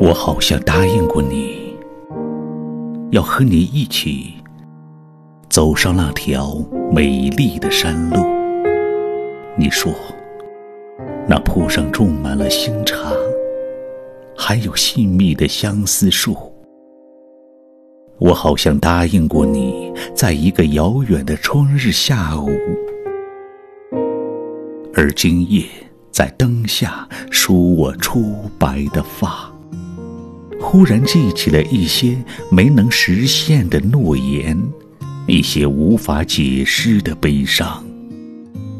我好像答应过你，要和你一起走上那条美丽的山路。你说，那坡上种满了新茶，还有细密的相思树。我好像答应过你，在一个遥远的春日下午，而今夜在灯下梳我初白的发。忽然记起了一些没能实现的诺言，一些无法解释的悲伤。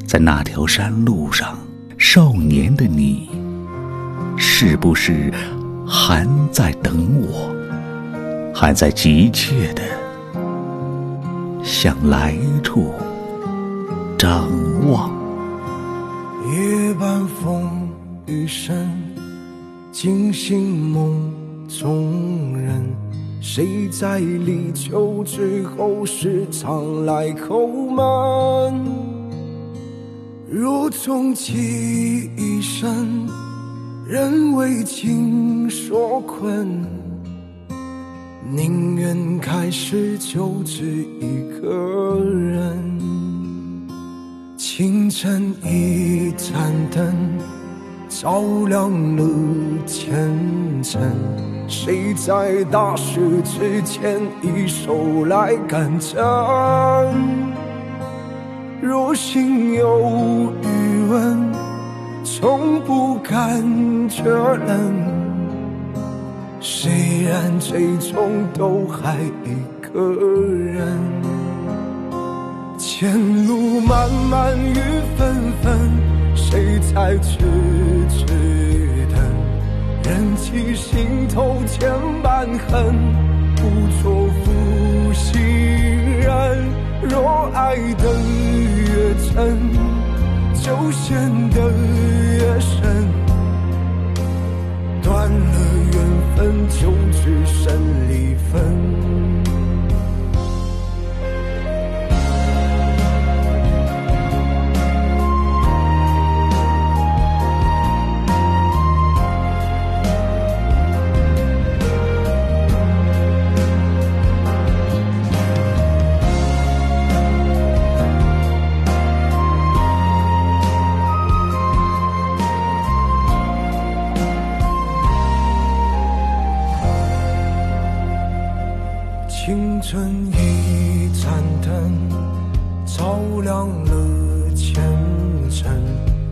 在那条山路上，少年的你，是不是还在等我？还在急切的向来处张望？夜半风雨声，惊醒梦。中人，谁在立秋之后时常来叩门？如终其一生，人为情所困，宁愿开始就只一个人。清晨一盏灯。照亮了前程，谁在大事之前一手来干成？若心有余温，从不感觉冷。虽然最终都还一个人，前路漫漫雨纷纷。谁在痴痴等？忍起心头千般恨，不做负心人。若爱得越真，就陷得越深。断了缘分，就只剩离分。一盏灯照亮了前程。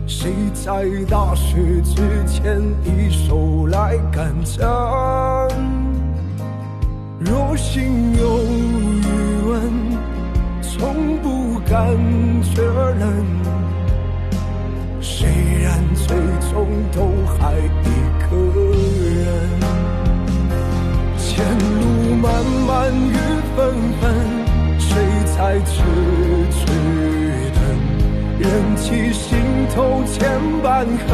谁在大雪之前一手来干成？若心有余温，从不感觉冷。头千般恨，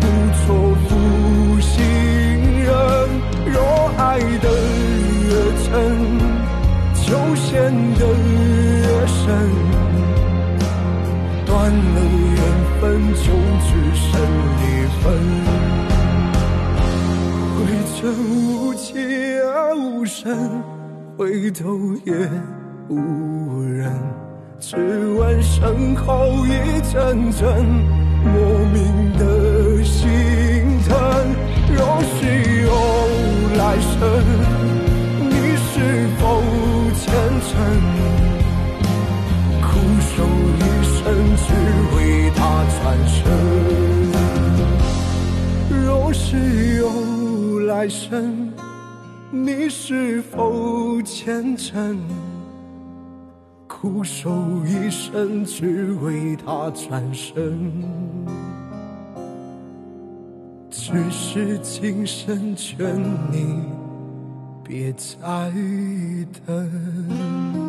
不做负心人。若爱得越真，就陷得越深。断了缘分，就只剩离分。回尘无迹而无声。回头也无人，只闻身后一阵阵莫名的心疼。若是有来生，你是否虔诚，苦守一生只为他转身？若是有来生。你是否虔诚，苦守一生，只为他转身？只是今生劝你别再等。